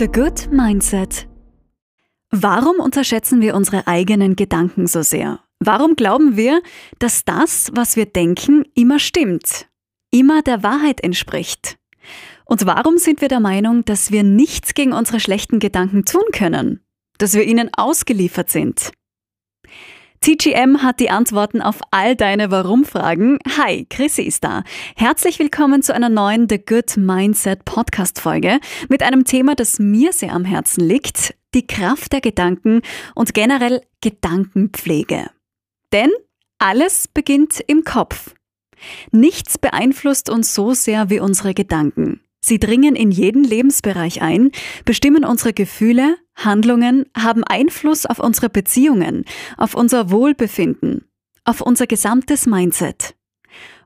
The Good Mindset. Warum unterschätzen wir unsere eigenen Gedanken so sehr? Warum glauben wir, dass das, was wir denken, immer stimmt, immer der Wahrheit entspricht? Und warum sind wir der Meinung, dass wir nichts gegen unsere schlechten Gedanken tun können, dass wir ihnen ausgeliefert sind? TGM hat die Antworten auf all deine Warum-Fragen. Hi, Chrissy ist da. Herzlich willkommen zu einer neuen The Good Mindset Podcast-Folge mit einem Thema, das mir sehr am Herzen liegt. Die Kraft der Gedanken und generell Gedankenpflege. Denn alles beginnt im Kopf. Nichts beeinflusst uns so sehr wie unsere Gedanken. Sie dringen in jeden Lebensbereich ein, bestimmen unsere Gefühle, Handlungen, haben Einfluss auf unsere Beziehungen, auf unser Wohlbefinden, auf unser gesamtes Mindset.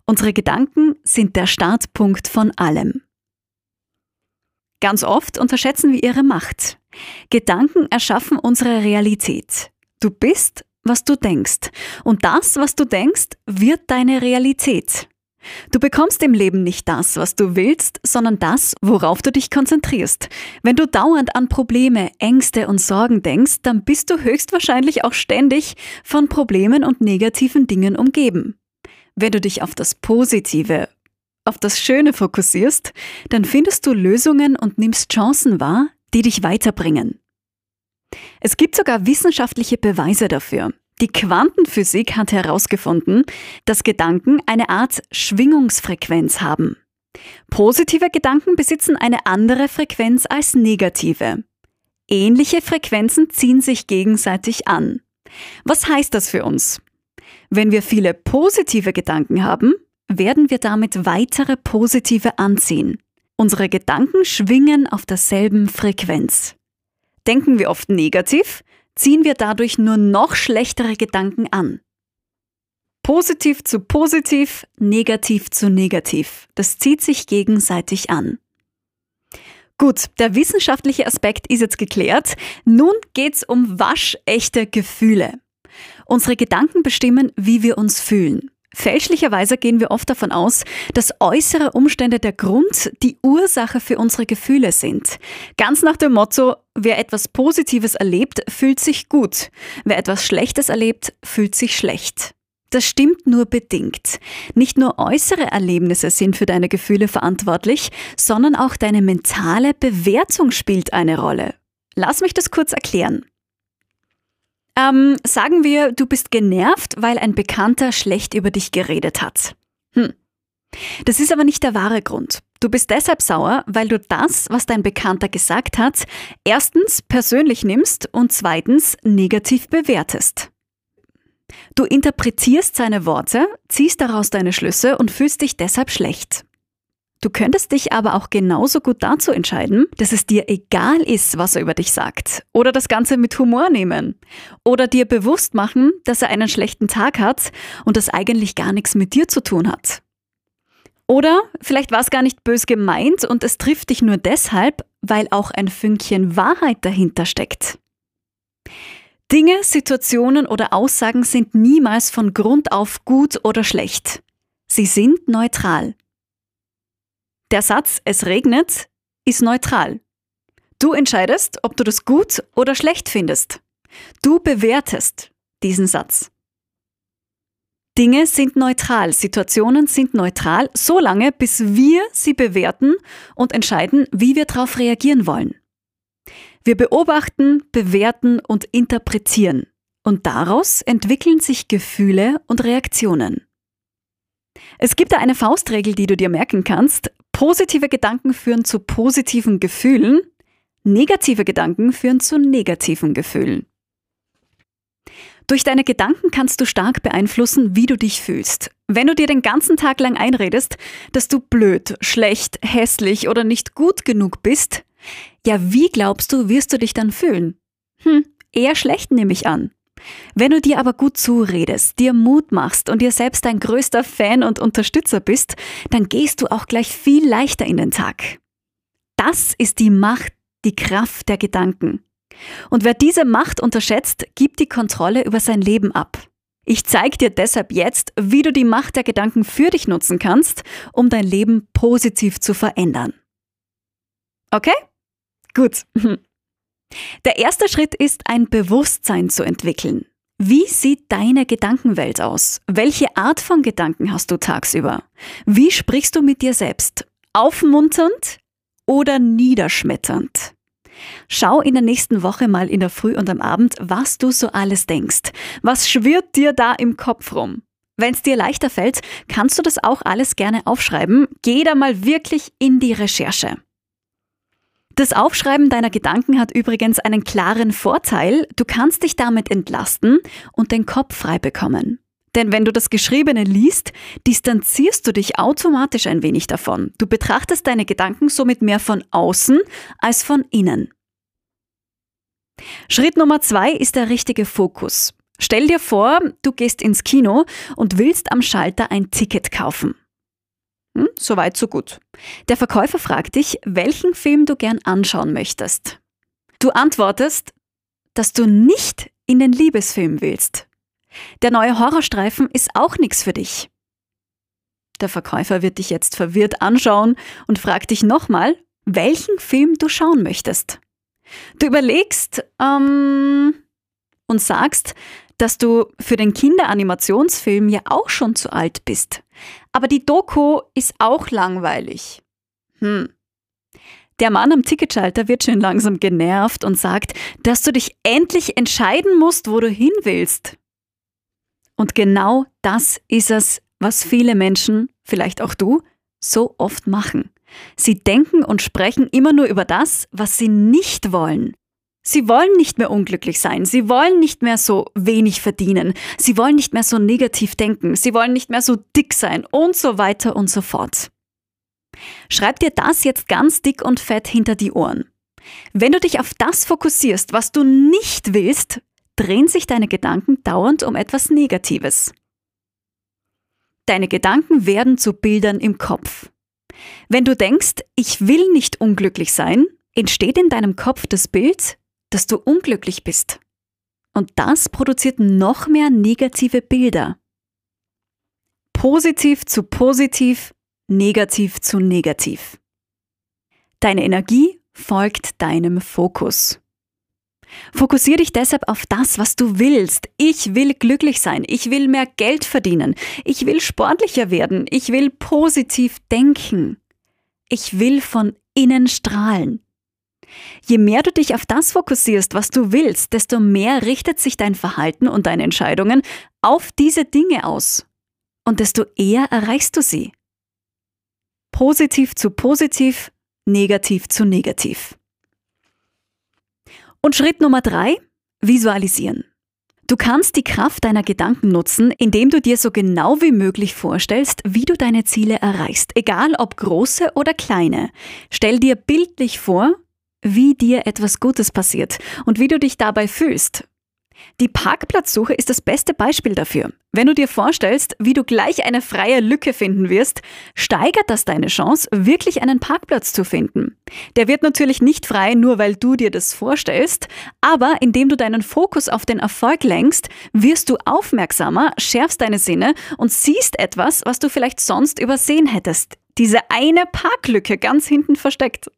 Unsere Gedanken sind der Startpunkt von allem. Ganz oft unterschätzen wir ihre Macht. Gedanken erschaffen unsere Realität. Du bist, was du denkst. Und das, was du denkst, wird deine Realität. Du bekommst im Leben nicht das, was du willst, sondern das, worauf du dich konzentrierst. Wenn du dauernd an Probleme, Ängste und Sorgen denkst, dann bist du höchstwahrscheinlich auch ständig von Problemen und negativen Dingen umgeben. Wenn du dich auf das Positive, auf das Schöne fokussierst, dann findest du Lösungen und nimmst Chancen wahr, die dich weiterbringen. Es gibt sogar wissenschaftliche Beweise dafür. Die Quantenphysik hat herausgefunden, dass Gedanken eine Art Schwingungsfrequenz haben. Positive Gedanken besitzen eine andere Frequenz als negative. Ähnliche Frequenzen ziehen sich gegenseitig an. Was heißt das für uns? Wenn wir viele positive Gedanken haben, werden wir damit weitere positive anziehen. Unsere Gedanken schwingen auf derselben Frequenz. Denken wir oft negativ, ziehen wir dadurch nur noch schlechtere Gedanken an. Positiv zu positiv, negativ zu negativ. Das zieht sich gegenseitig an. Gut, der wissenschaftliche Aspekt ist jetzt geklärt. Nun geht's um waschechte Gefühle. Unsere Gedanken bestimmen, wie wir uns fühlen. Fälschlicherweise gehen wir oft davon aus, dass äußere Umstände der Grund, die Ursache für unsere Gefühle sind. Ganz nach dem Motto, wer etwas Positives erlebt, fühlt sich gut. Wer etwas Schlechtes erlebt, fühlt sich schlecht. Das stimmt nur bedingt. Nicht nur äußere Erlebnisse sind für deine Gefühle verantwortlich, sondern auch deine mentale Bewertung spielt eine Rolle. Lass mich das kurz erklären. Ähm, sagen wir, du bist genervt, weil ein Bekannter schlecht über dich geredet hat. Hm. Das ist aber nicht der wahre Grund. Du bist deshalb sauer, weil du das, was dein Bekannter gesagt hat, erstens persönlich nimmst und zweitens negativ bewertest. Du interpretierst seine Worte, ziehst daraus deine Schlüsse und fühlst dich deshalb schlecht. Du könntest dich aber auch genauso gut dazu entscheiden, dass es dir egal ist, was er über dich sagt. Oder das Ganze mit Humor nehmen. Oder dir bewusst machen, dass er einen schlechten Tag hat und das eigentlich gar nichts mit dir zu tun hat. Oder vielleicht war es gar nicht bös gemeint und es trifft dich nur deshalb, weil auch ein Fünkchen Wahrheit dahinter steckt. Dinge, Situationen oder Aussagen sind niemals von Grund auf gut oder schlecht. Sie sind neutral. Der Satz Es regnet ist neutral. Du entscheidest, ob du das gut oder schlecht findest. Du bewertest diesen Satz. Dinge sind neutral, Situationen sind neutral, solange bis wir sie bewerten und entscheiden, wie wir darauf reagieren wollen. Wir beobachten, bewerten und interpretieren und daraus entwickeln sich Gefühle und Reaktionen. Es gibt da eine Faustregel, die du dir merken kannst. Positive Gedanken führen zu positiven Gefühlen, negative Gedanken führen zu negativen Gefühlen. Durch deine Gedanken kannst du stark beeinflussen, wie du dich fühlst. Wenn du dir den ganzen Tag lang einredest, dass du blöd, schlecht, hässlich oder nicht gut genug bist, ja, wie glaubst du, wirst du dich dann fühlen? Hm, eher schlecht nehme ich an. Wenn du dir aber gut zuredest, dir Mut machst und dir selbst dein größter Fan und Unterstützer bist, dann gehst du auch gleich viel leichter in den Tag. Das ist die Macht, die Kraft der Gedanken. Und wer diese Macht unterschätzt, gibt die Kontrolle über sein Leben ab. Ich zeige dir deshalb jetzt, wie du die Macht der Gedanken für dich nutzen kannst, um dein Leben positiv zu verändern. Okay? Gut. Der erste Schritt ist, ein Bewusstsein zu entwickeln. Wie sieht deine Gedankenwelt aus? Welche Art von Gedanken hast du tagsüber? Wie sprichst du mit dir selbst? Aufmunternd oder niederschmetternd? Schau in der nächsten Woche mal in der Früh und am Abend, was du so alles denkst. Was schwirrt dir da im Kopf rum? Wenn es dir leichter fällt, kannst du das auch alles gerne aufschreiben. Geh da mal wirklich in die Recherche. Das Aufschreiben deiner Gedanken hat übrigens einen klaren Vorteil. Du kannst dich damit entlasten und den Kopf frei bekommen. Denn wenn du das Geschriebene liest, distanzierst du dich automatisch ein wenig davon. Du betrachtest deine Gedanken somit mehr von außen als von innen. Schritt Nummer zwei ist der richtige Fokus. Stell dir vor, du gehst ins Kino und willst am Schalter ein Ticket kaufen. Hm, Soweit, so gut. Der Verkäufer fragt dich, welchen Film du gern anschauen möchtest. Du antwortest, dass du nicht in den Liebesfilm willst. Der neue Horrorstreifen ist auch nichts für dich. Der Verkäufer wird dich jetzt verwirrt anschauen und fragt dich nochmal, welchen Film du schauen möchtest. Du überlegst ähm, und sagst, dass du für den Kinderanimationsfilm ja auch schon zu alt bist. Aber die Doku ist auch langweilig. Hm. Der Mann am Ticketschalter wird schon langsam genervt und sagt, dass du dich endlich entscheiden musst, wo du hin willst. Und genau das ist es, was viele Menschen, vielleicht auch du, so oft machen. Sie denken und sprechen immer nur über das, was sie nicht wollen. Sie wollen nicht mehr unglücklich sein, sie wollen nicht mehr so wenig verdienen, sie wollen nicht mehr so negativ denken, sie wollen nicht mehr so dick sein und so weiter und so fort. Schreib dir das jetzt ganz dick und fett hinter die Ohren. Wenn du dich auf das fokussierst, was du nicht willst, drehen sich deine Gedanken dauernd um etwas Negatives. Deine Gedanken werden zu Bildern im Kopf. Wenn du denkst, ich will nicht unglücklich sein, entsteht in deinem Kopf das Bild, dass du unglücklich bist. Und das produziert noch mehr negative Bilder. Positiv zu positiv, negativ zu negativ. Deine Energie folgt deinem Fokus. Fokussiere dich deshalb auf das, was du willst. Ich will glücklich sein, ich will mehr Geld verdienen, ich will sportlicher werden, ich will positiv denken. Ich will von innen strahlen. Je mehr du dich auf das fokussierst, was du willst, desto mehr richtet sich dein Verhalten und deine Entscheidungen auf diese Dinge aus. Und desto eher erreichst du sie. Positiv zu positiv, negativ zu negativ. Und Schritt Nummer drei, visualisieren. Du kannst die Kraft deiner Gedanken nutzen, indem du dir so genau wie möglich vorstellst, wie du deine Ziele erreichst, egal ob große oder kleine. Stell dir bildlich vor, wie dir etwas Gutes passiert und wie du dich dabei fühlst. Die Parkplatzsuche ist das beste Beispiel dafür. Wenn du dir vorstellst, wie du gleich eine freie Lücke finden wirst, steigert das deine Chance, wirklich einen Parkplatz zu finden. Der wird natürlich nicht frei, nur weil du dir das vorstellst, aber indem du deinen Fokus auf den Erfolg lenkst, wirst du aufmerksamer, schärfst deine Sinne und siehst etwas, was du vielleicht sonst übersehen hättest. Diese eine Parklücke ganz hinten versteckt.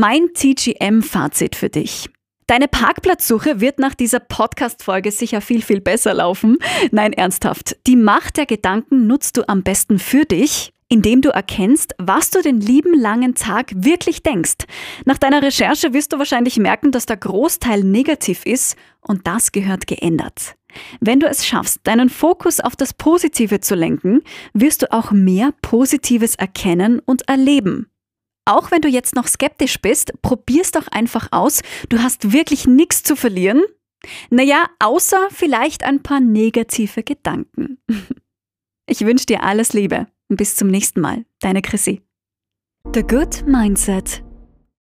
Mein TGM-Fazit für dich. Deine Parkplatzsuche wird nach dieser Podcast-Folge sicher viel, viel besser laufen. Nein, ernsthaft. Die Macht der Gedanken nutzt du am besten für dich, indem du erkennst, was du den lieben langen Tag wirklich denkst. Nach deiner Recherche wirst du wahrscheinlich merken, dass der Großteil negativ ist und das gehört geändert. Wenn du es schaffst, deinen Fokus auf das Positive zu lenken, wirst du auch mehr Positives erkennen und erleben. Auch wenn du jetzt noch skeptisch bist, probier's doch einfach aus. Du hast wirklich nichts zu verlieren. Naja, außer vielleicht ein paar negative Gedanken. Ich wünsche dir alles Liebe und bis zum nächsten Mal. Deine Chrissy. The Good Mindset